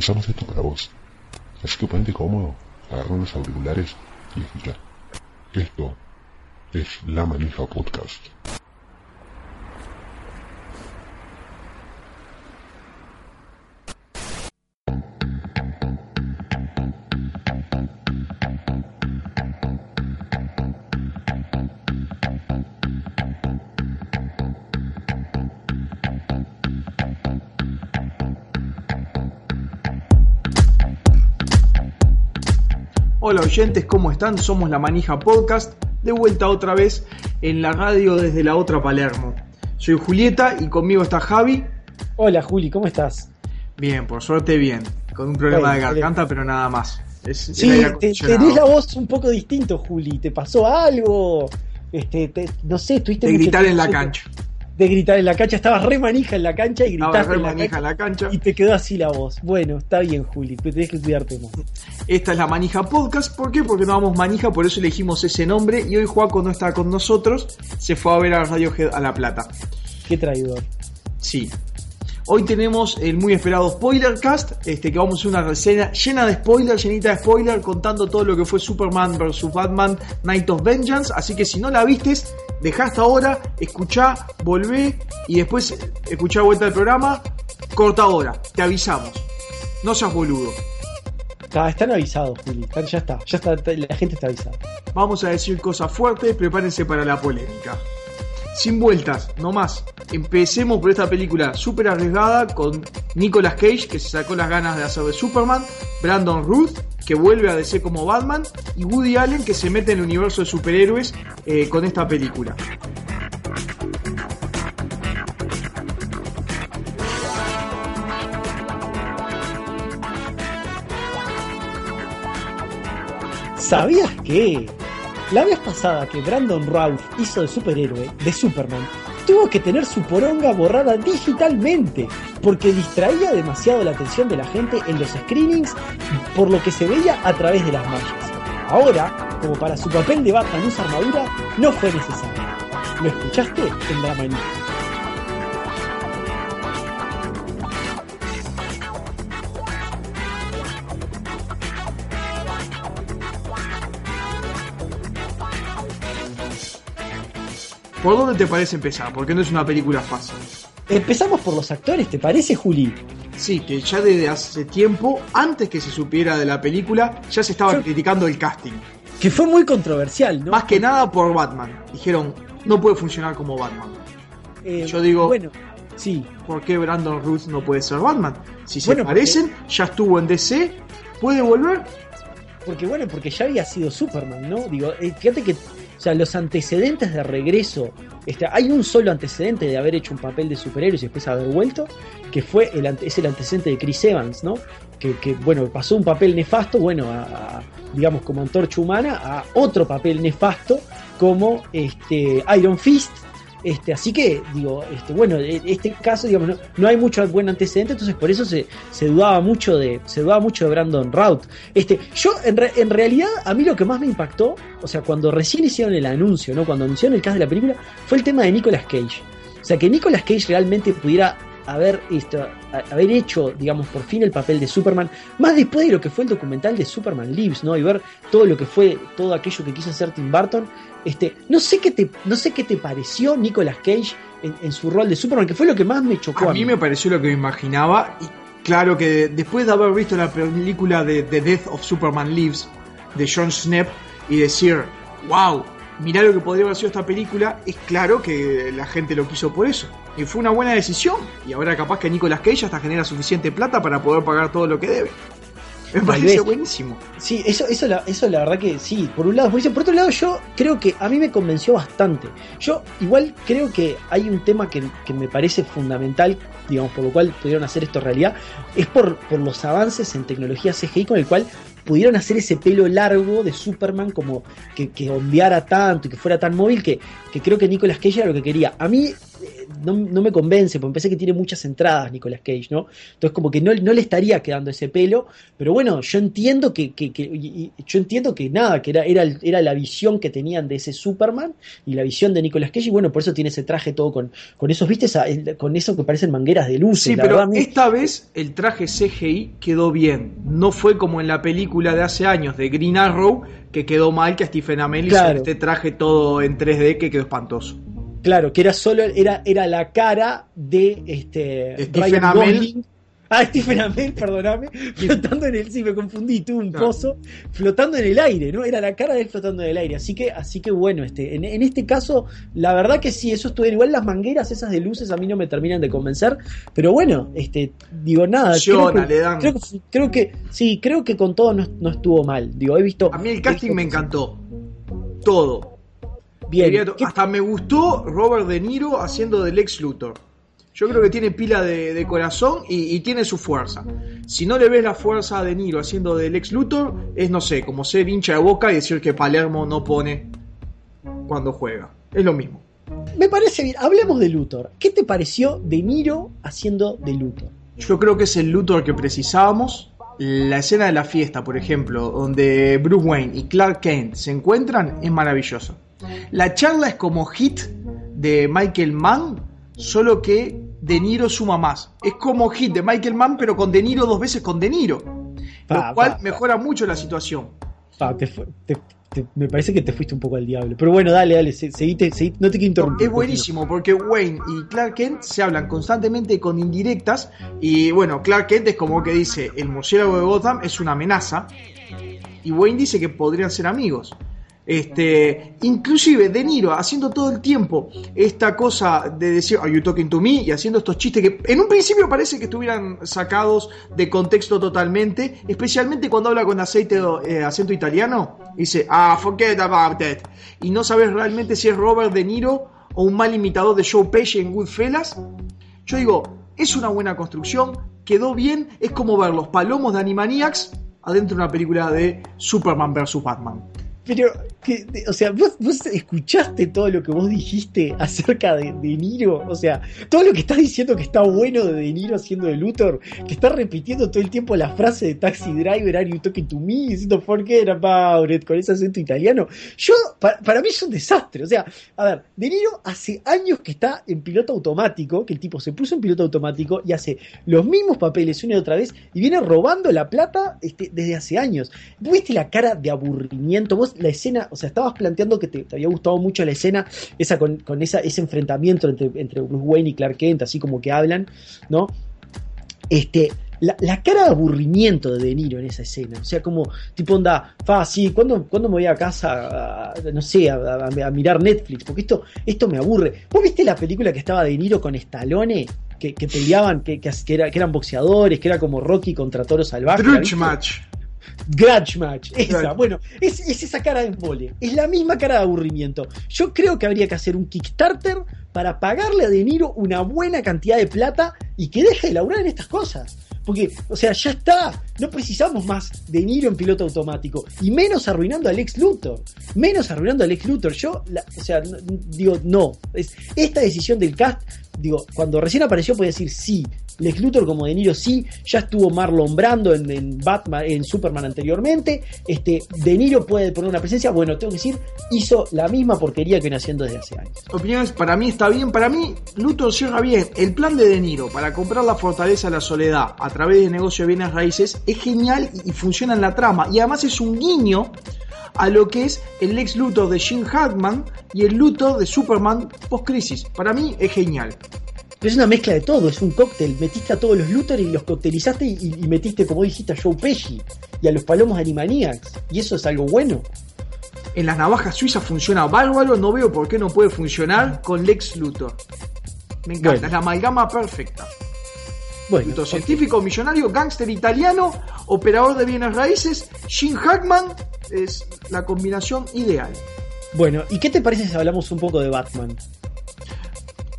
Pensamos esto para vos. Así que ponete cómodo, agarra unos auriculares y escucha. Esto es La Manija Podcast. Oyentes, ¿cómo están? Somos La Manija Podcast, de vuelta otra vez en la radio desde la otra Palermo. Soy Julieta y conmigo está Javi. Hola Juli, ¿cómo estás? Bien, por suerte bien, con un problema de garganta, pero nada más. Es Sí, te, tenés la voz un poco distinto, Juli. ¿Te pasó algo? Este, te- no sé, estuviste de mucho gritar en la cancha. De gritar en la cancha, estabas re manija en la cancha y gritaste re en la, manija cancha en la cancha. y te quedó así la voz. Bueno, está bien, Juli, pero tenés que cuidarte más. Esta es la Manija Podcast. ¿Por qué? Porque no vamos manija, por eso elegimos ese nombre. Y hoy Juaco no está con nosotros, se fue a ver a Radiohead a La Plata. Qué traidor. Sí. Hoy tenemos el muy esperado Spoilercast, este, que vamos a hacer una reseña llena de spoilers, llenita de spoilers, contando todo lo que fue Superman vs. Batman Night of Vengeance. Así que si no la vistes, dejá hasta ahora, escuchá, volvé y después escuchá vuelta al programa. Corta ahora, te avisamos. No seas boludo. Está- están avisados, Juli. Están- ya está, ya está, la gente está avisada. Vamos a decir cosas fuertes, prepárense para la polémica. Sin vueltas, no más. Empecemos por esta película súper arriesgada con Nicolas Cage, que se sacó las ganas de hacer de Superman, Brandon Ruth, que vuelve a DC como Batman, y Woody Allen, que se mete en el universo de superhéroes eh, con esta película. ¿Sabías que la vez pasada que Brandon Routh hizo de superhéroe, de Superman, tuvo que tener su poronga borrada digitalmente porque distraía demasiado la atención de la gente en los screenings por lo que se veía a través de las mallas? Ahora, como para su papel de Batman usa armadura, no fue necesario. ¿Lo escuchaste en la? ¿Por dónde te parece empezar? Porque no es una película fácil. Empezamos por los actores, ¿te parece, Juli? Sí, que ya desde hace tiempo, antes que se supiera de la película, ya se estaba Yo- criticando el casting. Que fue muy controversial, ¿no? Más que nada por Batman. Dijeron, no puede funcionar como Batman. Eh, yo digo- Bueno, sí, ¿Por qué Brandon Ruth no puede ser Batman? Si se porque- parecen, ya estuvo en DC, puede volver. Porque bueno, porque ya había sido Superman, ¿no? Digo, eh, fíjate que, o sea, los antecedentes de regreso, este, hay un solo antecedente de haber hecho un papel de superhéroes y después haber vuelto, que fue el, es el antecedente de Chris Evans, ¿no? Que, que, bueno, pasó un papel nefasto, bueno, a, digamos, como antorcha humana, a otro papel nefasto como este, Iron Fist. Este, así que, digo, este, bueno, en este caso, digamos, no, no hay mucho buen antecedente, entonces por eso se, dudaba mucho de, se dudaba mucho de Brandon Routh. Este, yo, en, en realidad, a mí lo que más me impactó, o sea, cuando recién hicieron el anuncio, ¿no? Cuando anunciaron el cast de la película, fue el tema de Nicolas Cage. O sea, que Nicolas Cage realmente pudiera haber, esto, haber hecho, digamos, por fin el papel de Superman, más después de lo que fue el documental de Superman Lives, ¿no? Y ver todo lo que fue, todo aquello que quiso hacer Tim Burton. Este, no sé qué te, no sé qué te pareció Nicolas Cage en, en su rol de Superman, que fue lo que más me chocó A mí me pareció lo que me imaginaba. Y claro que después de haber visto la película de The Death of Superman Lives de John Snap y decir, wow, mirá lo que podría haber sido esta película, es claro que la gente lo quiso por eso. Y fue una buena decisión. Y ahora capaz que Nicolas Cage hasta genera suficiente plata para poder pagar todo lo que debe. Me tal parece vez. buenísimo. Sí, eso, eso, la, eso la verdad que sí, por un lado es buenísimo. Por otro lado, yo creo que a mí me convenció bastante. Yo igual creo que hay un tema que, que me parece fundamental, digamos, por lo cual pudieron hacer esto realidad, es por, por los avances en tecnología CGI con el cual pudieron hacer ese pelo largo de Superman como que, que ondeara tanto y que fuera tan móvil que, que creo que Nicolas Cage era lo que quería. A mí no, no me convence, porque pensé que tiene muchas entradas Nicolas Cage, ¿no? Entonces como que no, no le estaría quedando ese pelo, pero bueno, yo entiendo que, que- que- y- y- yo entiendo que nada, que era, era, era la visión que tenían de ese Superman y la visión de Nicolas Cage, y bueno, por eso tiene ese traje todo con, con esos, viste, Esa- el- con eso que parecen mangueras de luces. Sí, la pero verdad, a mí- esta vez el traje CGI quedó bien. No fue como en la película de hace años de Green Arrow, que quedó mal, que a Stephen Amell hizo Claro. este traje todo en 3D que quedó espantoso. Claro, que era solo era, era la cara de este Stephen Amell. Ah, Stephen Amell, perdóname, flotando en el, sí, me confundí, tuve un pozo, flotando en el aire, ¿no? Era la cara de él flotando en el aire, así que, así que bueno, este, en, en este caso, la verdad que sí, eso estuvo igual las mangueras esas de luces a mí no me terminan de convencer, pero bueno, este, digo nada, creo Funciona, que, le dan. creo, que- creo que, sí, creo que con todo no, no estuvo mal, digo, he visto... A mí el casting he me encantó. Todo. Bien, Diría to- ¿qué- Hasta me gustó Robert De Niro haciendo del Lex Luthor. Yo creo que tiene pila de, de corazón y, y tiene su fuerza. Si no le ves la fuerza a De Niro haciendo del Lex Luthor, es no sé, como ser hincha de boca y decir que Palermo no pone cuando juega. Es lo mismo. Me parece bien. Hablemos de Luthor. ¿Qué te pareció De Niro haciendo de Luthor? Yo creo que es el Luthor que precisábamos. La escena de la fiesta, por ejemplo, donde Bruce Wayne y Clark Kent se encuentran, es maravillosa. La charla es como hit de Michael Mann, solo que De Niro suma más. Es como hit de Michael Mann, pero con De Niro dos veces con De Niro. Pa, Lo cual pa, pa. mejora mucho la situación. Pa, te fu- te- te- me parece que te fuiste un poco al diablo. Pero bueno, dale, dale, se- seguite, seguite, no te quiero interrumpir. Es buenísimo porque Wayne y Clark Kent se hablan constantemente con indirectas y bueno, Clark Kent es como que dice, el murciélago de Gotham es una amenaza y Wayne dice que podrían ser amigos. Este, inclusive De Niro haciendo todo el tiempo esta cosa de decir, are you talking to me? Y haciendo estos chistes que en un principio parece que estuvieran sacados de contexto totalmente, especialmente cuando habla con aceite, eh, acento italiano, dice, ah, forget about it. Y no sabes realmente si es Robert De Niro o un mal imitador de Joe Pesci en Goodfellas. Yo digo, es una buena construcción, quedó bien, es como ver los palomos de Animaniacs adentro de una película de Superman vs. Batman. Pero, o sea, ¿vos, escuchaste todo lo que vos dijiste acerca de De Niro. O sea, todo lo que estás diciendo que está bueno de De Niro haciendo de Luthor, que está repitiendo todo el tiempo la frase de Taxi Driver, Are you talking to me? Diciendo forget about it, con ese acento italiano. Yo, pa- para, mí es un desastre. O sea, a ver, De Niro hace años que está en piloto automático, que el tipo se puso en piloto automático y hace los mismos papeles una y otra vez y viene robando la plata este, desde hace años. ¿Vos ¿Viste la cara de aburrimiento? Vos la escena, o sea, estabas planteando que te, te había gustado mucho la escena, esa con, con esa, ese enfrentamiento entre, entre Bruce Wayne y Clark Kent, así como que hablan, ¿no? Este, la, la cara de aburrimiento de De Niro en esa escena, o sea, como tipo onda, fa, sí, ¿cuándo, cuándo me voy a casa, a- no sé, a, a- a mirar Netflix? Porque esto, esto me aburre. ¿Vos viste la película que estaba De Niro con Stallone? Que, que peleaban, que, que, era- que eran boxeadores, que era como Rocky contra Toro Salvaje. Match. Grudge Match, esa, Grudge. bueno, es, es esa cara de embole, es la misma cara de aburrimiento. Yo creo que habría que hacer un Kickstarter para pagarle a De Niro una buena cantidad de plata y que deje de laburar en estas cosas. Porque, o sea, ya está, no precisamos más De Niro en piloto automático y menos arruinando al ex Luthor, menos arruinando al ex Luthor. Yo, la- o sea, digo, no, es esta decisión del cast, digo, cuando recién apareció podía decir sí, Lex Luthor como De Niro sí, ya estuvo Marlon Brando en, Batman, en Superman anteriormente, este, De Niro puede poner una presencia, bueno, tengo que decir, hizo la misma porquería que viene haciendo desde hace años. Opiniones, para mí está bien. Para mí, Luthor cierra bien. El plan de De Niro para comprar la fortaleza de la soledad a través de negocio de bienes raíces es genial y, y funciona en la trama. Y además es un guiño a lo que es el ex Luthor de Jim Hackman y el Luthor de Superman post-crisis. Para mí es genial. Pero es una mezcla de todo, es un cóctel. Metiste a todos los Luthor y los coctelizaste y, y metiste, como dijiste, a Joe Pesci y a los palomos Animaniacs. Y eso es algo bueno. En las navajas suizas funciona bárbaro. No veo por qué no puede funcionar con Lex Luthor. Me encanta, Bueno. es la amalgama perfecta. Bueno, Luto científico, millonario, gángster italiano, operador de bienes raíces, Jim Hackman es la combinación ideal. Bueno, ¿y qué te parece si hablamos un poco de Batman?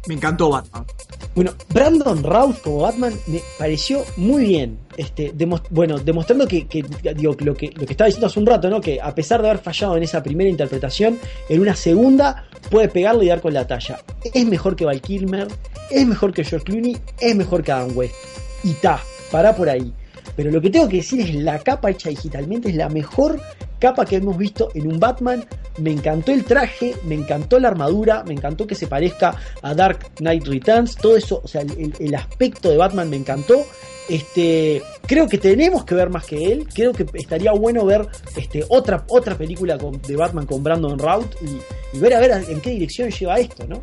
Me encantó Batman. Bueno, Brandon Routh como Batman me pareció muy bien. Este, bueno, demostrando que, digo, lo que lo que estaba diciendo hace un rato, ¿no? Que a pesar de haber fallado en esa primera interpretación, en una segunda puede pegarle y dar con la talla. Es mejor que Val Kilmer, es mejor que George Clooney, es mejor que Adam West. Y ta, para por ahí. Pero lo que tengo que decir es la capa hecha digitalmente es la mejor capa que hemos visto en un Batman. Me encantó el traje, me encantó la armadura, me encantó que se parezca a Dark Knight Returns, todo eso, o sea, el, aspecto de Batman me encantó. Este, creo que tenemos que ver más que él. Creo que estaría bueno ver este, otra, otra película de Batman con Brandon Routh y, ver a ver en qué dirección lleva esto, ¿no?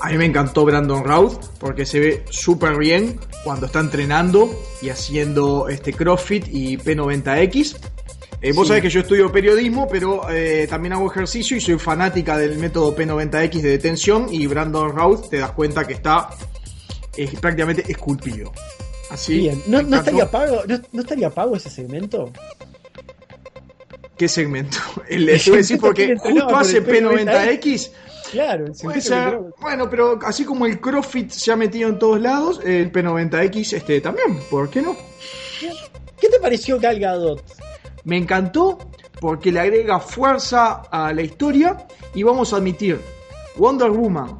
A mí me encantó Brandon Routh porque se ve súper bien cuando está entrenando y haciendo este CrossFit y P90X. Eh, vos sabés que yo estudio periodismo, pero eh, también hago ejercicio y soy fanática del método P90X de detención y Brandon Routh te das cuenta que está prácticamente esculpido. Así. Bien. ¿No, estaría pago, no, estaría pago ese segmento? ¿Qué segmento? El, decir porque justo hace P90X. Claro, Bueno, pero así como el CrossFit se ha metido en todos lados, el P90X este, también, ¿por qué no? ¿Qué te pareció Gal Gadot? Me encantó porque le agrega fuerza a la historia y vamos a admitir, Wonder Woman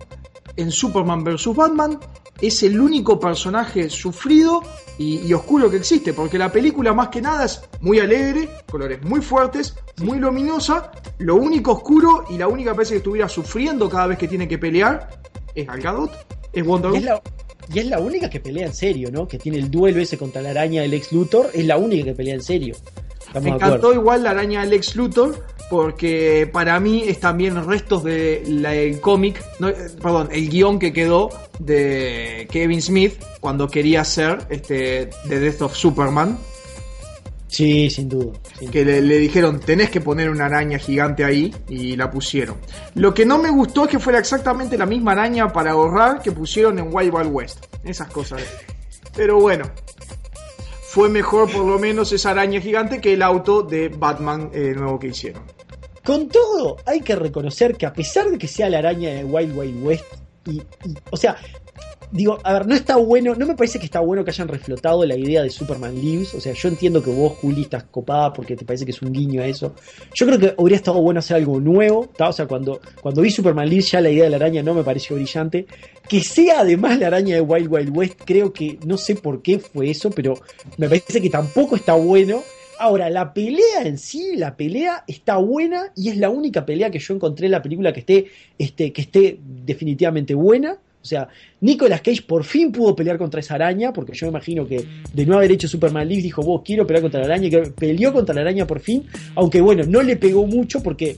en Superman vs. Batman es el único personaje sufrido y, oscuro que existe, porque la película más que nada es muy alegre, colores muy fuertes, muy luminosa, lo único oscuro y la única vez que estuviera sufriendo cada vez que tiene que pelear es Gal Gadot, es Wonder Woman. Y es la única que pelea en serio, ¿no? Que tiene el duelo ese contra la araña del ex Luthor, es la única que pelea en serio. Me encantó igual la araña del ex Luthor, porque para mí es también restos del cómic, eh, perdón, el guion que quedó de Kevin Smith cuando quería hacer este, The Death of Superman. Sí, sin duda. que le, dijeron, tenés que poner una araña gigante ahí y la pusieron. Lo que no me gustó es que fuera exactamente la misma araña para ahorrar que pusieron en Wild Wild West. Esas cosas. Pero bueno, fue mejor por lo menos esa araña gigante que el auto de Batman eh, nuevo que hicieron. Con todo, hay que reconocer que a pesar de que sea la araña de Wild Wild West, y, o sea, digo, a ver, no está bueno, no me parece que está bueno que hayan reflotado la idea de Superman Lives. O sea, yo entiendo que vos, Juli, estás copada porque te parece que es un guiño a eso. Yo creo que habría estado bueno hacer algo nuevo. O sea, cuando, cuando vi Superman Lives ya la idea de la araña no me pareció brillante. Que sea además la araña de Wild Wild West, creo que no sé por qué fue eso, pero me parece que tampoco está bueno. Ahora, la pelea en sí, la pelea está buena y es la única pelea que yo encontré en la película que esté, este, que esté definitivamente buena. O sea, Nicolas Cage por fin pudo pelear contra esa araña, porque yo me imagino que de no haber hecho Superman League dijo, vos quiero pelear contra la araña, y peleó contra la araña por fin, aunque bueno, no le pegó mucho porque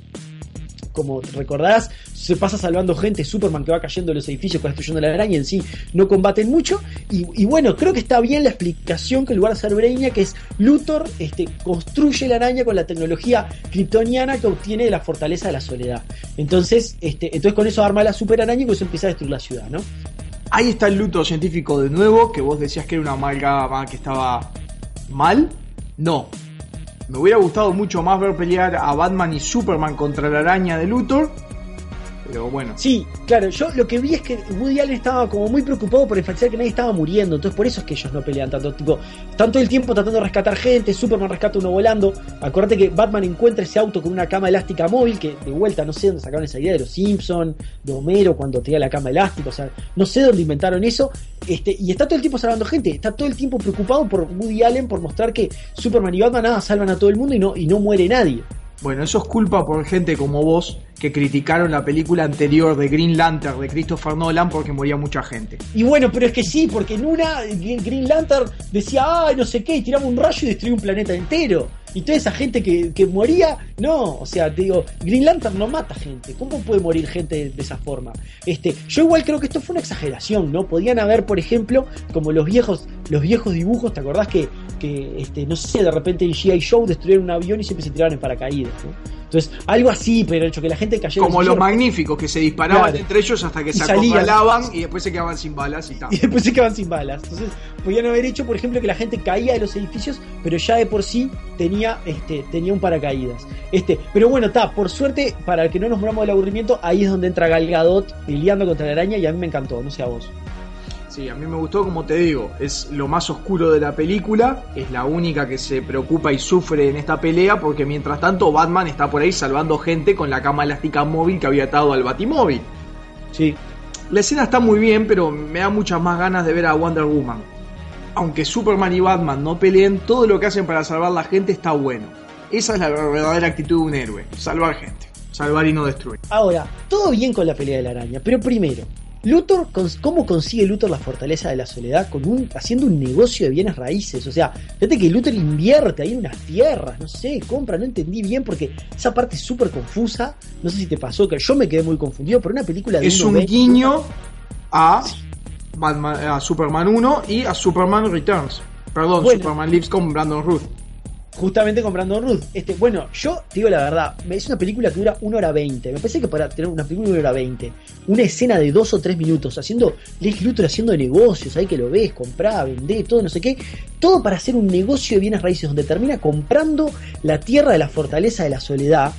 como recordarás, se pasa salvando gente, Superman que va cayendo en los edificios, va destruyendo la araña, en sí no combaten mucho. Y, bueno, creo que está bien la explicación que en lugar de ser Breña, que es Luthor, este, construye la araña con la tecnología kryptoniana que obtiene de la fortaleza de la soledad. Entonces, este, entonces con eso arma la super araña y pues empieza a destruir la ciudad, ¿no? Ahí está el Luthor científico de nuevo, que vos decías que era una amalgama que estaba mal. No, me hubiera gustado mucho más ver pelear a Batman y Superman contra la araña de Luthor pero bueno. Sí, claro, yo lo que vi es que Woody Allen estaba como muy preocupado por enfatizar que nadie estaba muriendo, entonces por eso es que ellos no pelean tanto, tipo, tanto el tiempo tratando de rescatar gente, Superman rescata uno volando, acuérdate que Batman encuentra ese auto con una cama elástica móvil, que de vuelta no sé dónde sacaron esa idea de los Simpsons, de Homero cuando tenía la cama elástica, o sea, no sé dónde inventaron eso, este, y está todo el tiempo salvando gente, está todo el tiempo preocupado por Woody Allen por mostrar que Superman y Batman nada salvan a todo el mundo y no, y no muere nadie. Bueno, eso es culpa por gente como vos que criticaron la película anterior de Green Lantern de Christopher Nolan porque moría mucha gente. Y bueno, pero es que sí, porque en una Green Lantern decía, ay, no sé qué, y tiraba un rayo y destruía un planeta entero. Y toda esa gente que, moría No, o sea, te digo, Green Lantern no mata gente. ¿Cómo puede morir gente de, de esa forma? Este, yo igual creo que esto fue una exageración, ¿no? Podían haber, por ejemplo, como los viejos, los viejos dibujos, ¿te acordás que, que este, no sé, de repente en G.I. Show destruyeron un avión y siempre se tiraban en paracaídas, ¿no? Entonces, algo así, pero hecho que la gente cayera Como los magníficos que se disparaban Claro. entre ellos hasta que Y se acorralaban y después se quedaban sin balas y tal. y después se quedaban sin balas. Entonces, podían haber hecho, por ejemplo, que la gente caía de los edificios, pero ya de por sí tenía, este, tenía un paracaídas. Este, pero bueno, está, por suerte, para que no nos muramos del aburrimiento, ahí es donde entra Gal Gadot peleando contra la araña y a mí me encantó, no sé a vos. Sí, a mí me gustó, como te digo, es lo más oscuro de la película, es la única que se preocupa y sufre en esta pelea, porque mientras tanto Batman está por ahí salvando gente con la cama elástica móvil que había atado al Batimóvil. Sí. La escena está muy bien, pero me da muchas más ganas de ver a Wonder Woman. Aunque Superman y Batman no peleen, todo lo que hacen para salvar la gente está bueno. Esa es la verdadera actitud de un héroe, salvar gente, salvar y no destruir. Ahora, todo bien con la pelea de la araña, pero primero, Luthor, ¿cómo consigue Luthor la fortaleza de la soledad? Con un, haciendo un negocio de bienes raíces. O sea, fíjate que Luthor invierte ahí en unas tierras, no sé, compra, no entendí bien porque esa parte es súper confusa. No sé si te pasó, que yo me quedé muy confundido, pero una película de Es un 1.20, guiño a, Batman- a Superman 1 y a Superman Returns. Perdón, Bueno. Superman Lives con Brandon Ruth. Justamente con Brandon Ruth. Este, bueno, yo te digo la verdad, es una película que dura 1 hora 20. Me parece que para tener una película de 1 hora 20, una escena de 2 o 3 minutos, haciendo Lex Luthor haciendo negocios, ahí que lo ves, comprá, vendé, todo no sé qué, todo para hacer un negocio de bienes raíces donde termina comprando la tierra de la fortaleza de la soledad.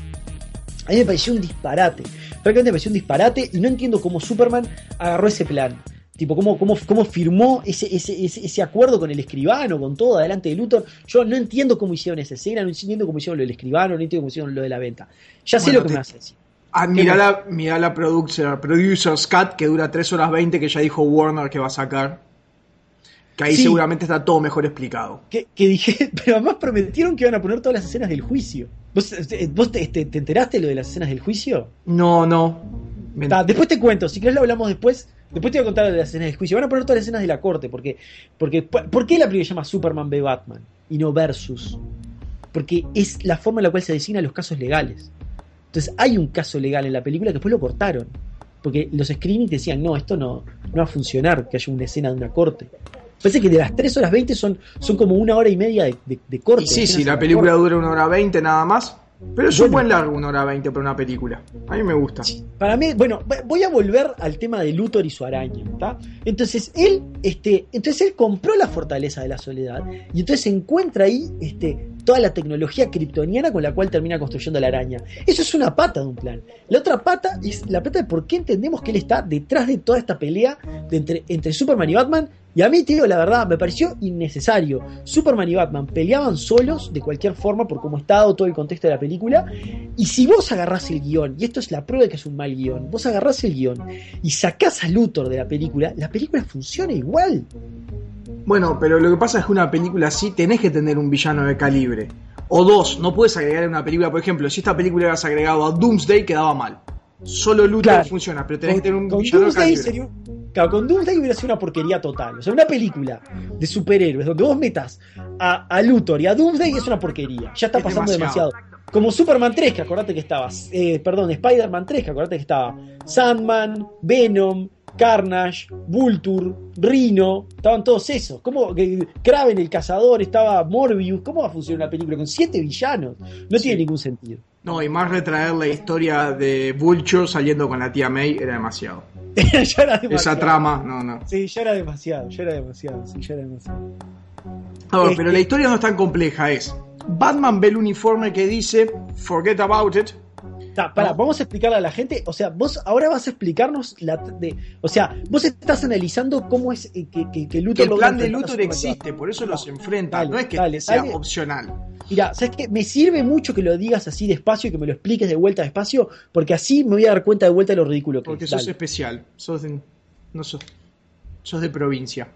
A mí me pareció un disparate. Francamente me pareció un disparate y no entiendo cómo Superman agarró ese plan. Tipo, cómo, cómo, cómo firmó ese, ese, ese, acuerdo con el escribano, con todo, adelante de Luthor. Yo no entiendo cómo hicieron esa escena, no entiendo cómo hicieron lo del escribano, no entiendo cómo hicieron lo de la venta. Ya sé Bueno, lo que te- me decir. Ah, mirá la, mirá la producer, Producer's Cut que dura 3 horas 20 que ya dijo Warner que va a sacar. Que ahí Sí. seguramente está todo mejor explicado. Que, que dije, pero además prometieron que iban a poner todas las escenas del juicio. ¿Vos, eh, vos te, te- te enteraste de lo de las escenas del juicio? No, no. Ta, después te cuento, si querés lo hablamos después. Después te voy a contar de las escenas del juicio. Van a poner todas las escenas de la corte. Porque, porque, ¿Por qué la película se llama Superman v Batman? Y no Versus. Porque es la forma en la cual se designan los casos legales. Entonces hay un caso legal en la película que después lo cortaron. Porque los screenings decían, no, esto no, no va a funcionar, que haya una escena de una corte. Parece que de las 3 horas 20 son, son como una hora y media de, de, de corte. Y sí, de sí, la película corte. dura una hora 20 nada más. Pero es un Bueno. buen largo, una hora 20 para una película. A mí me gusta. Para mí, bueno, voy a volver al tema de Luthor y su araña, ¿está? Entonces él, este, entonces él compró la fortaleza de la soledad y entonces encuentra ahí, este, toda la tecnología kryptoniana con la cual termina construyendo la araña. Eso es una pata de un plan. La otra pata es la pata de por qué entendemos que él está detrás de toda esta pelea entre, entre Superman y Batman. Y a mí, digo la verdad, me pareció innecesario. Superman y Batman peleaban solos de cualquier forma por cómo está todo el contexto de la película. Y si vos agarrás el guion, y esto es la prueba de que es un mal guion, vos agarrás el guion y sacás a Luthor de la película, la película funciona igual. Bueno, pero lo que pasa es que una película así tenés que tener un villano de calibre. O dos, no puedes agregar en una película, por ejemplo, si esta película hubieras agregado a Doomsday quedaba mal. Solo Luthor Claro. funciona, pero tenés Con, que tener un villano de Doomsday calibre. sería un- claro, con Doomsday hubiera sido una porquería total. O sea, una película de superhéroes donde vos metas a, a Luthor y a Doomsday es una porquería. Ya está Es pasando demasiado. demasiado. Como Superman 3, que acordate que estaba. eh, perdón, Spider-Man 3, que acordate que estaba Sandman, Venom, Carnage, Vulture, Rhino, estaban todos esos. ¿Cómo? que Kraven, el cazador, estaba Morbius. ¿Cómo va a funcionar una película con siete villanos? No tiene ningún sentido. No, y más retraer la historia de Vulture saliendo con la tía May era demasiado. ya era demasiado. Esa trama, no, no. Sí, ya era demasiado, ya era demasiado, sí, ya era demasiado. A ver, Este- pero la historia no es tan compleja, es. Batman ve el uniforme que dice Forget about it. Ta, vamos a explicarle a la gente, o sea, vos ahora vas a explicarnos la de, o sea, vos estás analizando cómo es eh, que, que, que Que Luthor el logra plan de Luthor existe, por eso los enfrenta. Dale, no es que dale, sea dale. opcional. Mira, ¿sabes qué? Me sirve mucho que lo digas así despacio y que me lo expliques de vuelta despacio, porque así me voy a dar cuenta de vuelta de lo ridículo que Porque es. sos especial. Sos de, no sos, sos de provincia.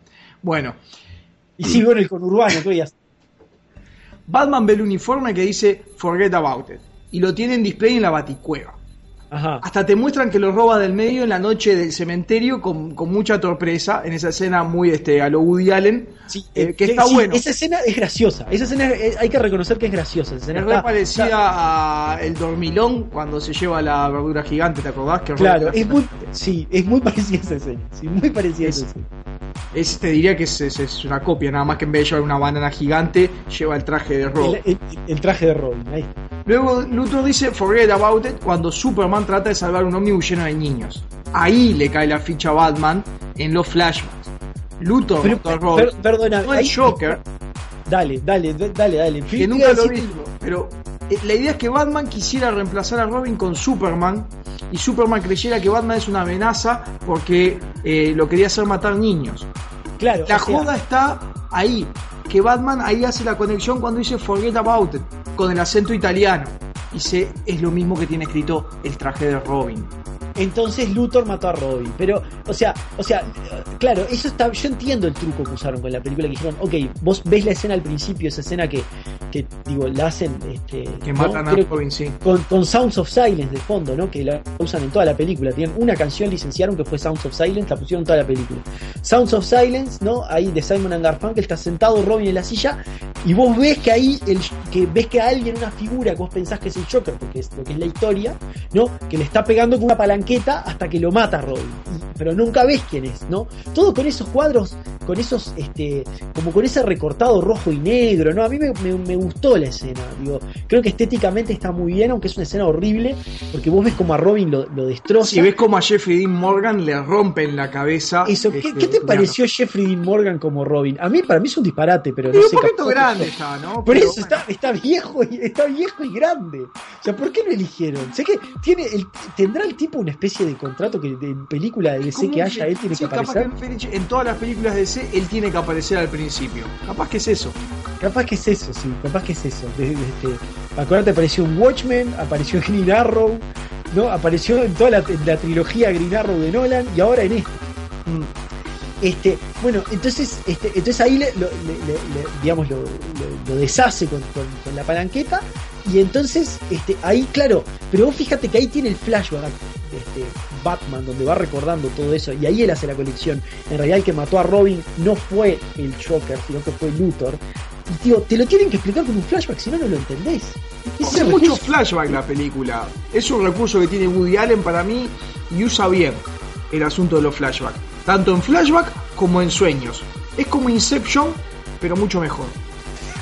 Bueno, Y sigo en el conurbano, que voy a hacer? Batman ve el uniforme que dice Forget about it. Y lo tiene en display en la baticueva. Ajá. Hasta te muestran que lo roba del medio en la noche del cementerio con, con mucha torpeza, en esa escena muy este, a lo Woody Allen, Sí, eh, eh, que está sí, bueno. Esa escena es graciosa. Esa escena eh, hay que reconocer que es graciosa. Esa escena Es está- parecida está- a el dormilón cuando se lleva la verdura gigante, ¿te acordás? Que Claro, es muy, sí, es muy parecida esa escena. Sí, muy parecida a esa Es- escena. Es- te diría que es, es- es una copia, nada más que en vez de llevar una banana gigante, lleva el traje de Rob. El, el- el traje de Robin. Ahí. Luego Luthor dice Forget about it cuando Superman trata de salvar un ómnibus lleno de niños. Ahí le cae la ficha a Batman en los flashbacks. Luthor Pero, Robin. per- perdona, no el Joker, Dale, dale, dale, dale. que nunca lo vi. Pero la idea es que Batman quisiera reemplazar a Robin con Superman y Superman creyera que Batman es una amenaza porque eh, lo quería hacer matar niños. Claro, La sea, joda está ahí. Que Batman ahí hace la conexión cuando dice forget about it, con el acento italiano. Dice, es lo mismo que tiene escrito el traje de Robin. Entonces Luthor mató a Robin. Pero, o sea, o sea, claro, eso está. Yo entiendo el truco que usaron con la película que dijeron, ok, vos ves la escena al principio, esa escena que, que digo, la hacen, este, Que ¿no? matan a Robin, sí. con, con Sounds of Silence de fondo, ¿no? Que la usan en toda la película. Tienen una canción, licenciaron que fue Sounds of Silence, la pusieron en toda la película. Sounds of Silence, ¿no? Ahí de Simon and Garfunkel está sentado Robin en la silla y vos ves que ahí, el, que ves que alguien, una figura que vos pensás que es el Joker, porque es lo que es la historia, ¿no? Que le está pegando con una hasta que lo mata Robin. Y- pero nunca ves quién es, ¿no? Todo con esos cuadros, con esos, este, como con ese recortado rojo y negro, ¿no? A mí me, me- me gustó la escena, digo, creo que estéticamente está muy bien, aunque es una escena horrible, porque vos ves como a Robin lo, lo destroza. Si ves como a Jeffrey Dean Morgan le rompen la cabeza. Eso, ¿qué, este, qué te claro. pareció Jeffrey Dean Morgan como Robin? A mí, para mí es un disparate, pero Y no un sé. poquito capaz- grande está, ¿no? Por Pero eso bueno. está, está viejo y está viejo y grande. O sea, ¿por qué lo eligieron? Sé que tiene el, tendrá el tipo una especie de contrato que de- película de DC ¿Cómo que haya, él tiene sí, que capaz aparecer. en todas las películas de DC él tiene que aparecer al principio. Capaz que es eso. Capaz que es eso, sí, capaz que es eso. De- de- este, acuérdate, apareció en Watchmen, apareció en Green Arrow, ¿no? Apareció en toda la, en la trilogía Green Arrow de Nolan y ahora en esta. Mm. Este, bueno, entonces, este, entonces ahí le, lo- le- le- le- digamos, lo, lo- lo deshace con, con- con la palanqueta. Y entonces, este, ahí, claro, pero vos fíjate que ahí tiene el flashback de este Batman, donde va recordando todo eso, y ahí él hace la conexión. En realidad el que mató a Robin no fue el Joker, sino que fue Luthor. Y tío, te lo tienen que explicar con un flashback, si no, no lo entendés. Ese Hace es mucho flashback la película. Es un recurso que tiene Woody Allen para mí y usa bien el asunto de los flashbacks. Tanto en flashback como en sueños. Es como Inception, pero mucho mejor.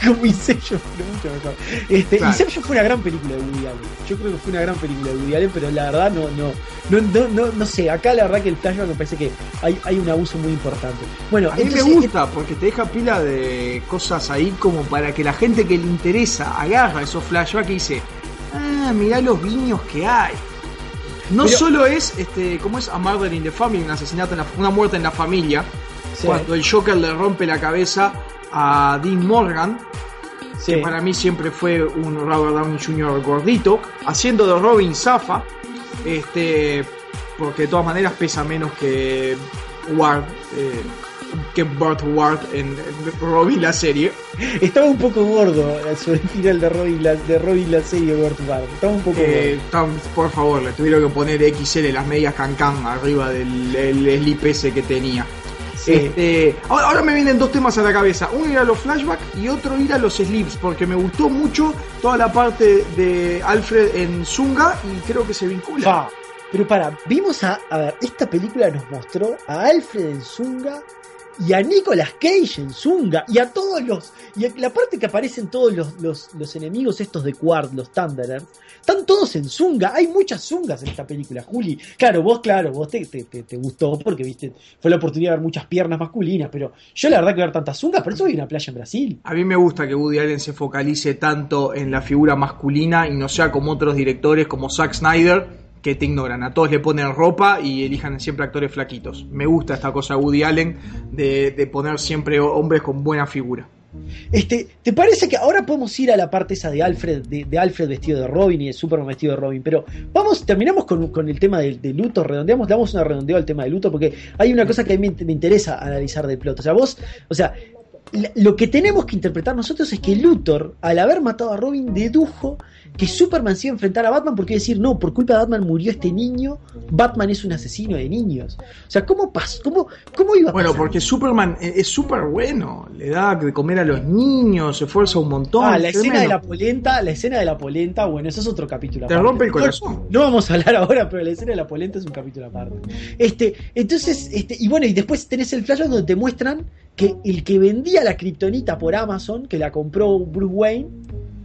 Como Inception, pero mucho mejor. Este, Claro. Inception fue una gran película de Woody Allen. Yo creo que fue una gran película de Woody Allen, pero la verdad no, no, no, no, no, no sé. Acá la verdad que el flashback me parece que hay, hay un abuso muy importante. Bueno, A mí entonces, me gusta porque te deja pila de cosas ahí como para que la gente que le interesa agarra esos flashbacks y dice, ah, mirá los guiños que hay. No Pero- solo es, este, ¿cómo es? A Murder in the Family, un asesinato, en la- una muerte en la familia, sí, cuando el Joker le rompe la cabeza a Dean Morgan, sí. que para mí siempre fue un Robert Downey Jr. gordito, haciendo de Robin Zafa, este, porque de todas maneras pesa menos que Ward, eh, que Burt Ward en, Robin la serie. Estaba un poco gordo sobre el final de Robin, la, de Robin la serie Burt Ward. Estaba un poco Eh, gordo. tan- por favor, le tuvieron que poner XL las medias cancan arriba del el slip ese que tenía. Sí. Este, ahora, me vienen dos temas a la cabeza. Uno ir a los flashbacks y otro ir a los slips, porque me gustó mucho toda la parte de Alfred en Zunga y creo que se vincula. Pero para, vimos a, a ver, esta película nos mostró a Alfred en Zunga y a Nicolas Cage en Zunga y a todos los. Y la parte que aparecen todos los, los, enemigos estos de Quard, los Thunderers, están todos en Zunga. Hay muchas Zungas en esta película, Juli. Claro, vos, claro, vos te, te, te- gustó porque viste, fue la oportunidad de ver muchas piernas masculinas, pero yo la verdad que ver tantas Zungas, por eso a una playa en Brasil. A mí me gusta que Woody Allen se focalice tanto en la figura masculina y no sea como otros directores como Zack Snyder que te ignoran. A todos le ponen ropa y elijan siempre actores flaquitos. Me gusta esta cosa Woody Allen de, de poner siempre hombres con buena figura. Este, ¿Te parece que ahora podemos ir a la parte esa de Alfred, de, Alfred vestido de Robin y de Superman vestido de Robin? Pero vamos, terminamos con, con el tema de, luto, redondeamos, damos una redondeo al tema de luto, porque hay una cosa que a mí me, interesa analizar del plot. O sea, vos, o sea, lo que tenemos que interpretar nosotros es que Luthor, al haber matado a Robin, dedujo que Superman se iba a enfrentar a Batman porque iba a decir, no, por culpa de Batman murió este niño, Batman es un asesino de niños. O sea, ¿cómo pasó? ¿Cómo, cómo iba a Bueno, pasar? porque Superman es es súper bueno, le da de comer a los niños, se esfuerza un montón. Ah, la es escena de la polenta, la escena de la polenta, bueno, eso es otro capítulo. Te aparte. rompe el No- corazón. No, vamos a hablar ahora, pero la escena de la polenta es un capítulo aparte. Este, entonces, este, y bueno, y después tenés el flash donde te muestran que el que vendía la kriptonita por Amazon, que la compró Bruce Wayne,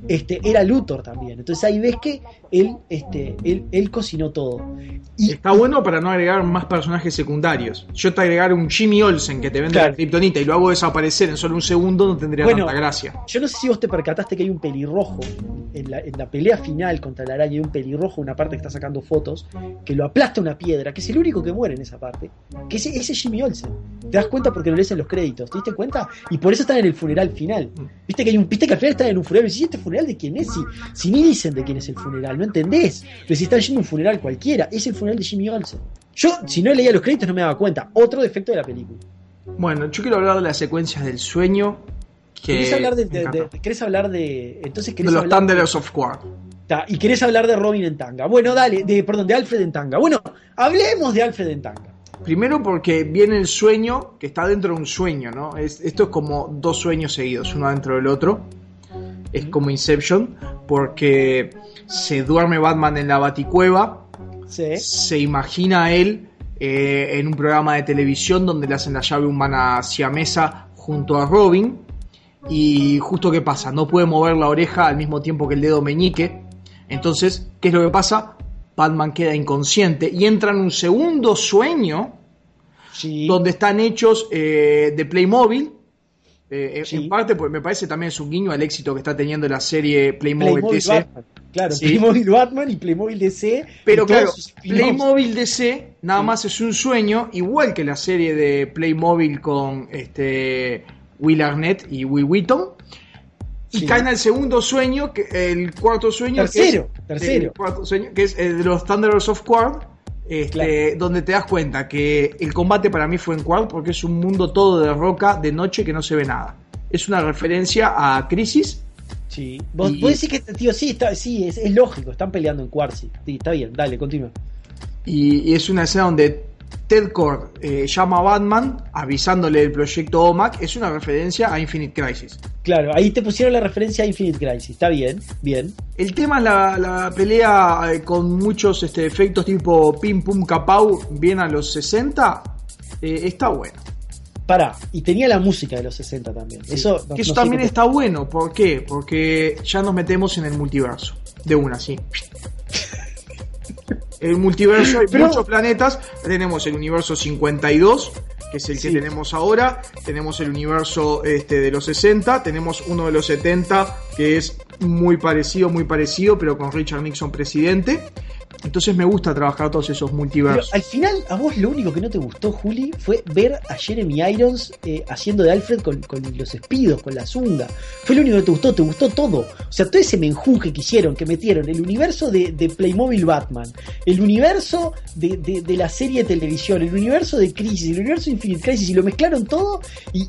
este, era Luthor también. Entonces ahí ves que él, este, él, él cocinó todo. Y Está bueno para no agregar más personajes secundarios. Yo te agregar un Jimmy Olsen que te vende Claro. la kriptonita y lo hago desaparecer en solo un segundo, no tendría Bueno, tanta gracia. Yo no sé si vos te percataste que hay un pelirrojo en la, en la pelea final contra la araña, hay un pelirrojo, una parte que está sacando fotos, que lo aplasta una piedra, que es el único que muere en esa parte, que ese, ese es Jimmy Olsen. Te das cuenta porque lo lees en los créditos, ¿te diste cuenta? Y por eso están en el funeral final. Viste que hay un, viste que al final están en un funeral, y decís, ¿y este funeral de quién es? Si, si ni dicen de quién es el funeral, no entendés. Pero si están yendo a un funeral cualquiera, es el funeral de Jimmy Olsen. Yo, si no leía los créditos, no me daba cuenta. Otro defecto de la película. Bueno, yo quiero hablar de las secuencias del sueño. Que ¿Querés hablar de, de- encanta. de- ¿Querés hablar de. Entonces De los hablar Thunderers of Quar. Ta, y querés hablar de Robin en tanga. Bueno, dale, de, perdón, de Alfred en tanga. Bueno, hablemos de Alfred en tanga. Primero porque viene el sueño que está dentro de un sueño, ¿no? Es- esto es como dos sueños seguidos, uno dentro del otro. Es como Inception, porque se duerme Batman en la baticueva, Sí. se imagina a él eh, en un programa de televisión donde le hacen la llave humana mesa junto a Robin. Y justo qué pasa, no puede mover la oreja al mismo tiempo que el dedo meñique. Entonces, ¿qué es lo que pasa? Batman queda inconsciente y entra en un segundo sueño Sí. donde están hechos eh, de Playmobil. Eh, en- Sí. En parte, pues me parece también es un guiño al éxito que está teniendo la serie Playmobil, Playmobil DC. Batman. Claro, Sí. Playmobil Batman y Playmobil DC. Pero claro. Playmobil DC nada Sí. más es un sueño, igual que la serie de Playmobil con este Will Arnett y Will Wheaton. Y caen al segundo sueño, que el cuarto sueño. Tercero, que es, tercero. el cuarto sueño, que es el de los Thunderers of Quad. Este, Claro. donde te das cuenta que el combate para mí fue en Quad porque es un mundo todo de roca de noche que no se ve nada. Es una referencia a Crisis, Sí. Vos, Y- decís que, tío, sí, está, sí es, es lógico, están peleando en Quartzy. Sí, está bien, dale, continúa. Y, y es una escena donde Ted Cord eh, llama a Batman avisándole del proyecto OMAC. Es una referencia a Infinite Crisis. Claro, ahí te pusieron la referencia a Infinite Crisis. Está bien, bien. El tema es la, la pelea eh, con muchos este, efectos tipo pim pum capau, bien a los 60. eh, está bueno. Pará, y tenía la música de los 60 también. Eso, no- que eso no también está bueno. ¿Por qué? Porque ya nos metemos en el multiverso. De una, sí. El multiverso hay Pero- muchos planetas. Tenemos el universo 52, que es el que tenemos ahora. Tenemos el universo este, de los 60. Tenemos uno de los 70, que es muy parecido, muy parecido, pero con Richard Nixon presidente. Entonces me gusta trabajar todos esos multiversos. al final, a vos lo único que no te gustó, Juli, fue ver a Jeremy Irons eh, haciendo de Alfred con, los espidos, con la zunga. Fue lo único que te gustó, te gustó todo. O sea, todo ese menjunje que hicieron, que metieron el universo de, de Playmobil Batman, el universo de, de- la serie de televisión, el universo de Crisis, el universo de Infinite Crisis, y lo mezclaron todo y,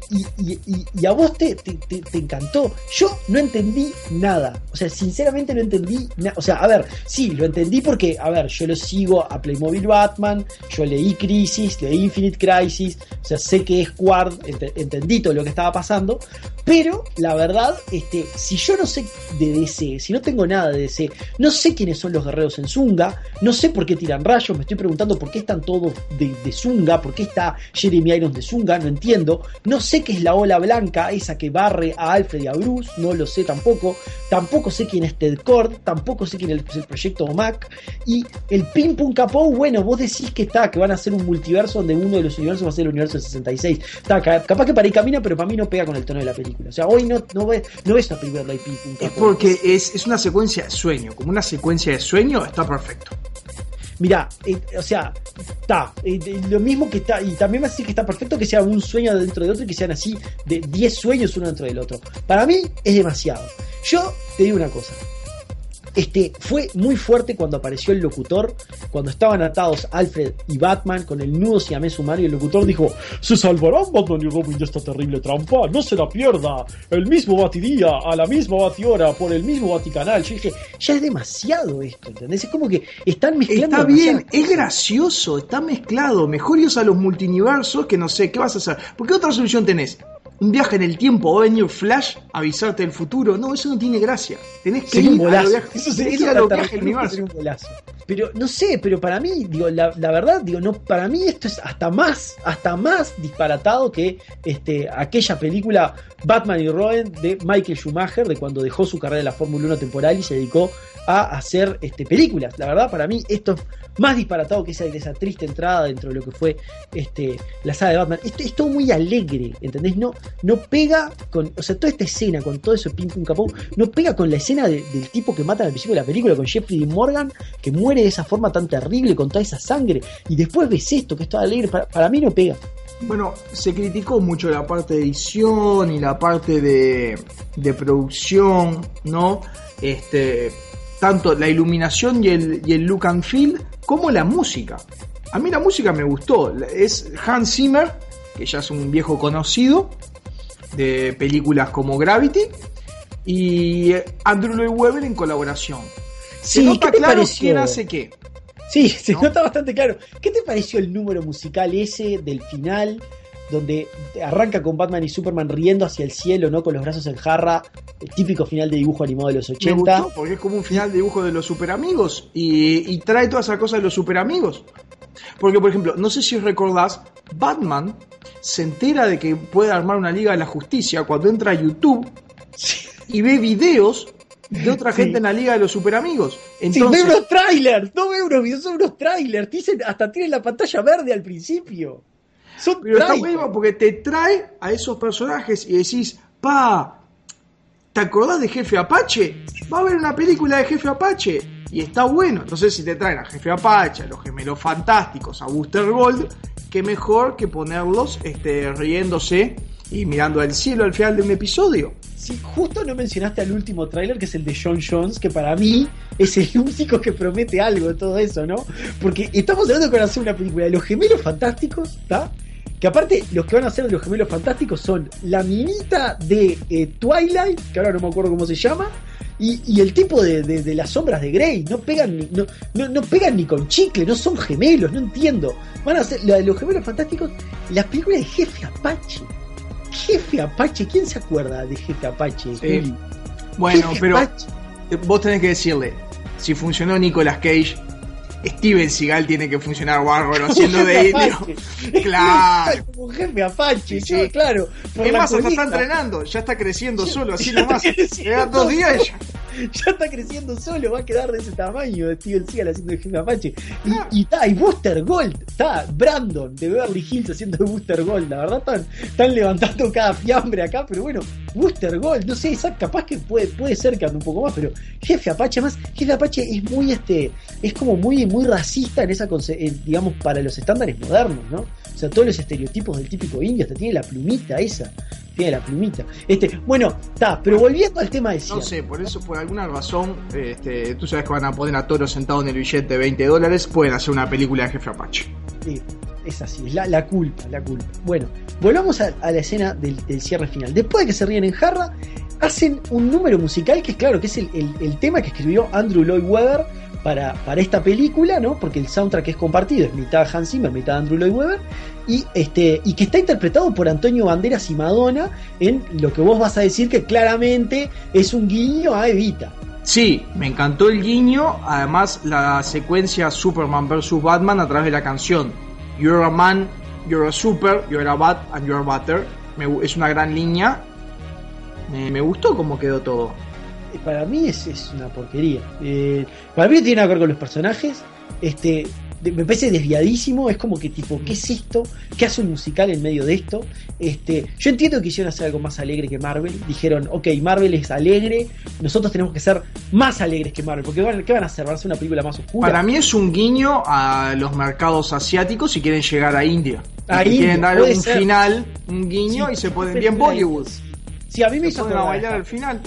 a vos te- te encantó. Yo no entendí nada. O sea, sinceramente no entendí nada. O sea, a ver, sí, lo entendí porque, a ver, yo lo sigo a Playmobil Batman, yo leí Crisis, leí Infinite Crisis, o sea, sé que es Quard, ent- entendí todo lo que estaba pasando, pero la verdad, este, si yo no sé de DC, si no tengo nada de DC, no sé quiénes son los guerreros en Zunga, no sé por qué tiran rayos, me estoy preguntando por qué están todos de, de Zunga, por qué está Jeremy Irons de Zunga, no entiendo, no sé qué es la ola blanca, esa que barre a Alfred y a Bruce, no lo sé tampoco, tampoco sé quién es Ted Cord, tampoco sé quién es el proyecto OMAC, y el Pim Pum Capó, bueno, vos decís que está, que van a hacer un multiverso donde uno de los universos va a ser el universo de 66. Está, ca- capaz que para ahí camina, pero para mí no pega con el tono de la película. O sea, hoy no, no, ves, no ves una película de Pim Pum Es porque es, es una secuencia de sueño. Como una secuencia de sueño está perfecto. Mirá, eh, o sea, está, eh, lo mismo que está, y también me hace que está perfecto que sea un sueño dentro de otro y que sean así, de 10 sueños uno dentro del otro. Para mí es demasiado. Yo te digo una cosa. Este, fue muy fuerte cuando apareció el locutor, cuando estaban atados Alfred y Batman con el nudo siamés humano y el locutor dijo, se salvarán Batman y Robin de esta terrible trampa, no se la pierda, el mismo batidía, a la misma batihora, por el mismo baticanal. Yo dije, ya es demasiado esto, ¿entendés? Es como que están mezclando. Está bien, es gracioso, está mezclado. Mejor irse a los multiversos que no sé, ¿qué vas a hacer? ¿Por qué otra solución tenés? Un viaje en el tiempo, va a venir Flash a avisarte del futuro. No, eso no tiene gracia. Tenés que Sería un ir a bolazo. los viajes, Eso sería, eso a los viajes del universo. un. Pero no sé, pero para mí, digo, la, la verdad, digo, no, para mí esto es hasta más, hasta más disparatado que este, aquella película Batman y Robin de Michael Schumacher, de cuando dejó su carrera en la Fórmula 1 temporal y se dedicó a hacer este, películas. La verdad, para mí, esto es más disparatado que esa, esa triste entrada dentro de lo que fue este, la saga de Batman. Esto es todo muy alegre, ¿entendés? No, no pega con, o sea, toda esta escena, con todo eso pim pum capón, no pega con la escena de- del tipo que matan al principio de la película, con Jeffrey Dean Morgan, que muere de esa forma tan terrible, con toda esa sangre, y después ves esto, que es todo alegre, para, para mí no pega. Bueno, se criticó mucho la parte de edición y la parte de, de producción, ¿no? Este, tanto la iluminación y el, y el look and feel, como la música. A mí la música me gustó. Es Hans Zimmer, que ya es un viejo conocido de películas como Gravity, y Andrew Lloyd Webber en colaboración. Se Sí, nota ¿qué te claro pareció? quién hace qué. Sí, se ¿No? nota bastante claro. ¿Qué te pareció el número musical ese del final? Donde arranca con Batman y Superman riendo hacia el cielo, ¿no? Con los brazos en jarra, el típico final de dibujo animado de los Me 80. gustó porque es como un final de dibujo de los superamigos y, y trae toda esa cosa de los superamigos. Porque, por ejemplo, no sé si recordás, Batman se entera de que puede armar una Liga de la Justicia cuando entra a YouTube y ve videos de otra Sí. gente en la Liga de los superamigos. Sí, Entonces, ve unos trailers, no ve unos videos, son unos trailers. Dicen, hasta tienen la pantalla verde al principio. Son pero está bueno porque te trae a esos personajes y decís, pa, ¿te acordás de Jefe Apache? Va a haber una película de Jefe Apache. Y está bueno. Entonces, si te traen a Jefe Apache, a los gemelos fantásticos, a Booster Gold, qué mejor que ponerlos este, riéndose y mirando al cielo al final de un episodio. Sí, justo no mencionaste al último tráiler, que es el de John Jones, que para mí es el único que promete algo de todo eso, ¿no? Porque estamos hablando a hacer una película de los gemelos fantásticos, ¿está? Que aparte, los que van a hacer de los gemelos fantásticos son la minita de eh, Twilight, que ahora no me acuerdo cómo se llama, y, y el tipo de, de- de las sombras de Grey. No pegan, ni, no, no, no pegan ni con chicle, no son gemelos, no entiendo. Van a la de los gemelos fantásticos, las películas de Jefe Apache. Jefe Apache, ¿quién se acuerda de Jefe Apache? Sí. Bueno, Jefe pero Apache. vos tenés que decirle, si funcionó Nicolas Cage, Steven Seagal tiene que funcionar bárbaro haciendo de indio. Claro. Como jefe Apache, Sí, claro. Es más, hasta está entrenando, ya está creciendo solo, así está nomás. dan dos días y ya. ya está creciendo solo, va a quedar de ese tamaño de Steven Seagal haciendo de jefe Apache. Claro. Y, y, ta, y Booster Gold, está Brandon de Beverly Hills haciendo de Booster Gold. La verdad, están, están levantando cada fiambre acá, pero bueno, Booster Gold, no sé, capaz que puede, puede ser que ande un poco más, pero Jefe Apache, más, Jefe Apache es muy, este, es como muy, muy racista en esa, eh, digamos, para los estándares modernos, ¿no? O sea, todos los estereotipos del típico indio, hasta tiene la plumita esa, tiene la plumita. Este, bueno, está, pero volviendo al tema de No cierre. sé, por eso, por alguna razón, este, tú sabes que van a poner a Toro sentado en el billete de 20 dólares, pueden hacer una película de Jefe Apache. Sí, es así, es la, la culpa, la culpa. Bueno, volvamos a, a la escena del, del cierre final. Después de que se ríen en jarra, hacen un número musical que es claro, que es el, el- el tema que escribió Andrew Lloyd Webber para, para esta película, ¿no? Porque el soundtrack es compartido, es mitad Hans Zimmer, mitad Andrew Lloyd Webber, y, este, y que está interpretado por Antonio Banderas y Madonna en lo que vos vas a decir que claramente es un guiño a Evita. Sí, me encantó el guiño, además la secuencia Superman vs. Batman a través de la canción You're a man, you're a super, you're a bat and you're butter. Me es una gran línea. Me, me gustó cómo quedó todo. Para mí es, es una porquería. Eh, para mí no tiene nada que ver con los personajes. Este, de- me parece desviadísimo. Es como que tipo, ¿qué es esto? ¿Qué hace un musical en medio de esto? Este, yo entiendo que quisieron hacer algo más alegre que Marvel. Dijeron, ok, Marvel es alegre, nosotros tenemos que ser más alegres que Marvel. Porque van- ¿qué van a hacer? ¿Van a hacer una película más oscura? Para mí es un guiño a los mercados asiáticos si quieren llegar a India. A India, quieren dar un ser. final, un guiño Sí, y se ponen bien Bollywood. Sí, a mí me Se hizo ponen a bailar al final.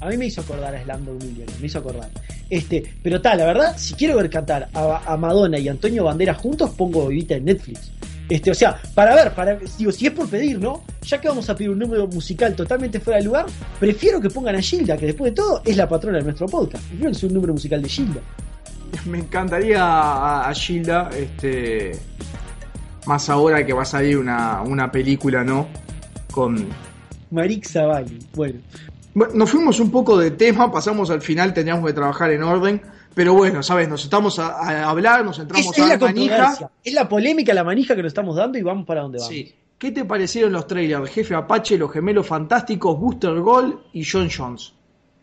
A mí me hizo acordar a Slumdog Millionaire, me hizo acordar. Este, pero tal, la verdad, si quiero ver cantar a, a Madonna y Antonio Banderas juntos, pongo Evita en Netflix. Este, o sea, para ver, para, digo, si es por pedir, ¿no? Ya que vamos a pedir un número musical totalmente fuera de lugar, prefiero que pongan a Gilda, que después de todo es la patrona de nuestro podcast. Prefiero que sea un número musical de Gilda. Me encantaría a, a Gilda, este, más ahora que va a salir una, una película, ¿no? Con... Marik Zavalli, bueno. Bueno, nos fuimos un poco de tema, pasamos al final, teníamos que trabajar en orden. Pero bueno, sabes, nos estamos a, a hablar, nos entramos es, a la la manija. es la polémica, la manija que nos estamos dando y vamos para donde vamos. Sí. ¿Qué te parecieron los trailers? Jefe Apache, Los Gemelos Fantásticos, Booster Gold y John Jones.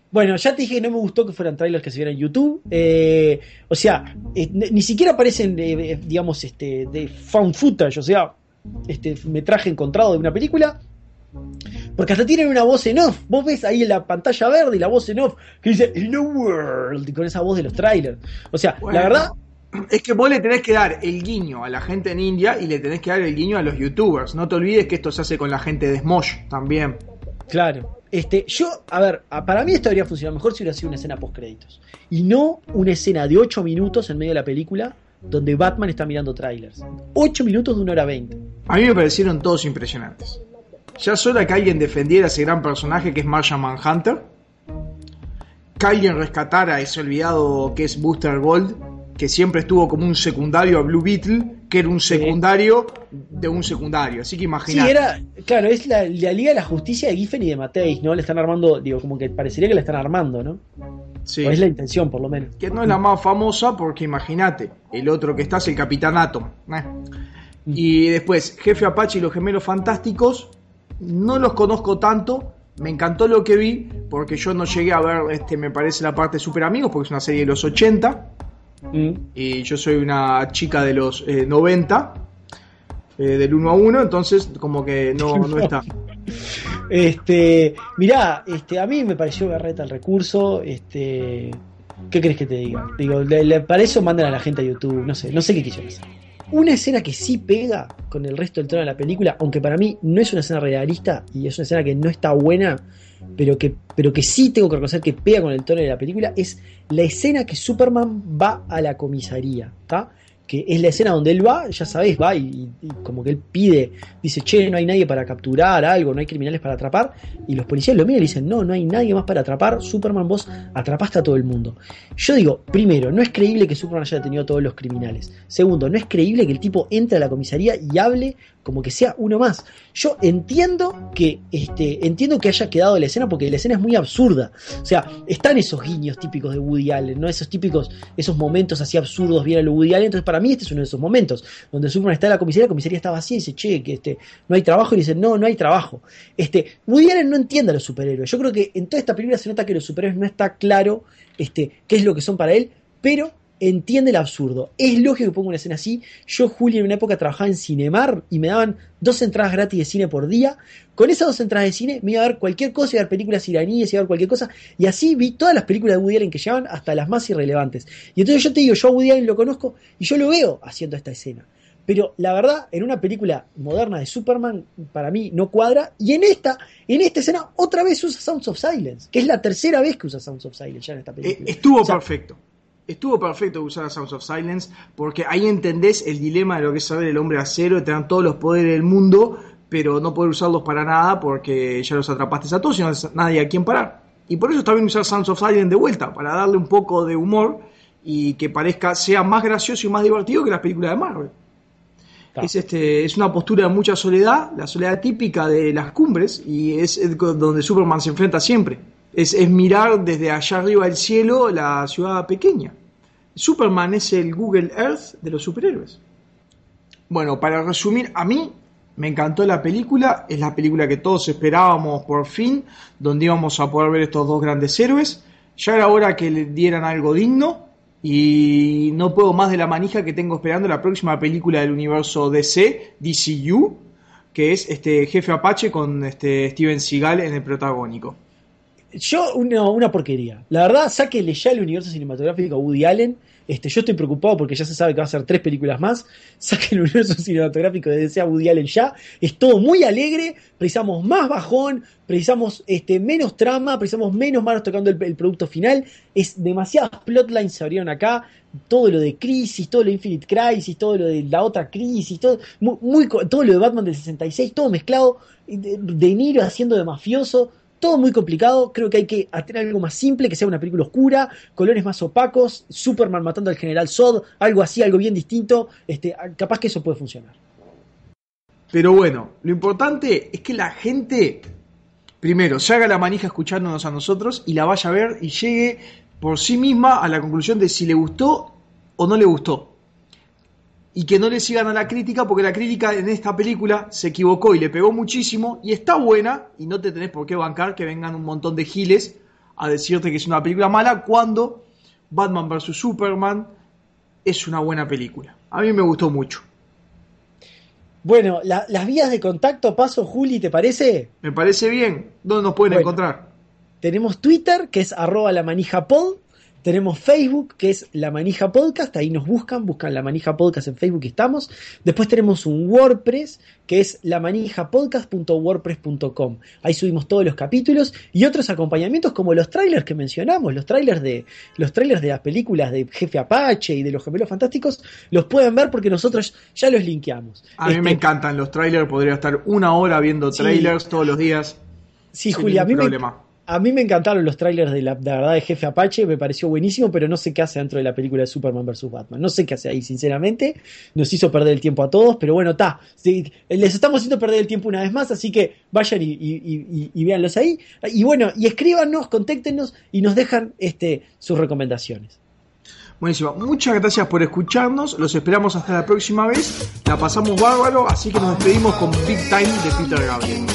Bueno, ya te dije que no me gustó que fueran trailers que se vieran en YouTube. Eh, o sea, eh, ni ni siquiera aparecen, eh, digamos, este, de found footage, o sea, este metraje encontrado de una película. Porque hasta tienen una voz en off. Vos ves ahí en la pantalla verde y la voz en off que dice In a World, y con esa voz de los trailers. O sea, Bueno, la verdad, Es que vos le tenés que dar el guiño a la gente en India y le tenés que dar el guiño a los youtubers. No te olvides que esto se hace con la gente de Smosh también. Claro. Este, yo, a ver, para mí esto habría funcionado mejor si hubiera sido una escena post créditos. Y no una escena de 8 minutos en medio de la película donde Batman está mirando trailers. 8 minutos de 1 hora 20. A mí me parecieron todos impresionantes. Ya hora que alguien defendiera a ese gran personaje que es Martian Manhunter. Que alguien rescatara a ese olvidado que es Booster Gold, que siempre estuvo como un secundario a Blue Beetle, que era un secundario de un secundario. Así que Sí, imagínate. era, claro, es la, la Liga de la Justicia de Giffen y de Mateis, ¿no? Le están armando, digo, como que parecería que la están armando, ¿no? Sí. O es la intención, por lo menos. Que no es la más famosa porque imagínate, el otro que está es el Capitán Atom. eh. Y después, Jefe Apache y los Gemelos Fantásticos, no los conozco tanto. Me encantó lo que vi porque yo no llegué a ver, este, me parece, la parte de Super Amigos porque es una serie de los 80 Mm. y yo soy una chica de los eh, 90, eh, del 1 a 1, entonces como que no, no está. Este, mirá, este, a mí me pareció berreta el recurso, este, ¿qué crees que te diga? Digo, le- le- para eso mandan a la gente a YouTube, no sé, no sé qué quisieron hacer. Una escena que sí pega con el resto del tono de la película, aunque para mí no es una escena realista y es una escena que no está buena, pero que, pero que sí tengo que reconocer que pega con el tono de la película, es la escena que Superman va a la comisaría. Que es la escena donde él va, ya sabéis, va y, como que él pide, dice, che, no hay nadie para capturar algo, no hay criminales para atrapar, y los policías lo miran y dicen, no, no hay nadie más para atrapar, Superman, vos atrapaste a todo el mundo. Yo digo, primero, no es creíble que Superman haya detenido a todos los criminales. Segundo, no es creíble que el tipo entre a la comisaría y hable como que sea uno más. Yo entiendo que este, entiendo que haya quedado la escena porque la escena es muy absurda. O sea, están esos guiños típicos de Woody Allen, ¿no? Esos típicos, esos momentos así absurdos bien a lo Woody Allen. Entonces, para mí, este es uno de esos momentos donde Superman está en la comisaría, la comisaría está vacía y dice, che, que este, no hay trabajo, y dice, no, no hay trabajo. Este, Woody Allen no entiende a los superhéroes. Yo creo que en toda esta película se nota que los superhéroes no está claro este, qué es lo que son para él, pero entiende el absurdo. Es lógico que ponga una escena así. Yo, Julio, en una época trabajaba en Cinemar y me daban dos entradas gratis de cine por día. Con esas dos entradas de cine me iba a ver cualquier cosa, iba a ver películas iraníes, iba a ver cualquier cosa. Y así vi todas las películas de Woody Allen que llevan hasta las más irrelevantes. Y entonces yo te digo, yo a Woody Allen lo conozco y yo lo veo haciendo esta escena. Pero la verdad, en una película moderna de Superman, para mí no cuadra. Y en esta, en esta escena, otra vez usa Sounds of Silence, que es la tercera vez que usa Sounds of Silence ya en esta Eh, película. estuvo O sea, perfecto. Estuvo perfecto usar a Sounds of Silence porque ahí entendés el dilema de lo que es saber el hombre acero, de tener todos los poderes del mundo, pero no poder usarlos para nada porque ya los atrapaste a todos y no hay nadie a quien parar. Y por eso está bien usar Sounds of Silence de vuelta, para darle un poco de humor y que parezca, sea más gracioso y más divertido que las películas de Marvel. Es, este, es una postura de mucha soledad, la soledad típica de las cumbres, y es, es donde Superman se enfrenta siempre. Es, mirar desde allá arriba del cielo la ciudad pequeña. Superman es el Google Earth de los superhéroes. Bueno, para resumir, a mí me encantó la película, es la película que todos esperábamos por fin, donde íbamos a poder ver estos dos grandes héroes. Ya era hora que le dieran algo digno y no puedo más de la manija que tengo esperando la próxima película del universo DC, DCU, que es este Jefe Apache con este Steven Seagal en el protagónico. Yo, una, una porquería. La verdad, sáquenle ya el universo cinematográfico a Woody Allen. Este, yo estoy preocupado porque ya se sabe que va a ser tres películas más. Saquen el universo cinematográfico de DC a Woody Allen ya. Es todo muy alegre. Precisamos más bajón. Precisamos este, menos trama. Precisamos menos manos tocando el, producto final. Es demasiadas plotlines se abrieron acá. Todo lo de Crisis, todo lo de Infinite Crisis, todo lo de la otra Crisis, todo, muy, todo lo de Batman del 66, todo mezclado. De, de Niro haciendo de mafioso todo muy complicado. Creo que hay que hacer algo más simple, que sea una película oscura, colores más opacos, Superman matando al general Zod, algo así, algo bien distinto. Este, capaz que eso puede funcionar. Pero bueno, lo importante es que la gente, primero, se haga la manija escuchándonos a nosotros y la vaya a ver y llegue por sí misma a la conclusión de si le gustó o no le gustó. Y que no le sigan a la crítica, porque la crítica en esta película se equivocó y le pegó muchísimo y está buena, y no te tenés por qué bancar que vengan un montón de giles a decirte que es una película mala cuando Batman vs. Superman es una buena película. A mí me gustó mucho. Bueno, la- las vías de contacto, paso, Juli, ¿te parece? Me parece bien. ¿Dónde nos pueden Bueno. encontrar? Tenemos Twitter, que es arroba la manija pod. Tenemos Facebook, que es La Manija Podcast, ahí nos buscan, buscan La Manija Podcast en Facebook y estamos. Después tenemos un WordPress, que es lamanijapodcast.wordpress.com. Ahí subimos todos los capítulos y otros acompañamientos como los trailers que mencionamos, los trailers de los trailers de las películas de Jefe Apache y de los Gemelos Fantásticos, los pueden ver porque nosotros ya los linkeamos. A mí Este, me encantan los trailers, podría estar una hora viendo Sí. trailers todos los días. Sí, Julia, a mí, me, problema. A mí me encantaron los trailers de la, verdad de Jefe Apache, me pareció buenísimo, pero no sé qué hace dentro de la película de Superman vs. Batman. No sé qué hace ahí, sinceramente. Nos hizo perder el tiempo a todos, pero bueno, está. les estamos haciendo perder el tiempo una vez más, así que vayan y, y, véanlos ahí. Y bueno, y escríbanos, contéctenos y nos dejan este, sus recomendaciones. Buenísimo. Muchas gracias por escucharnos. Los esperamos hasta la próxima vez. La pasamos bárbaro, así que nos despedimos con Big Time de Peter Gabriel.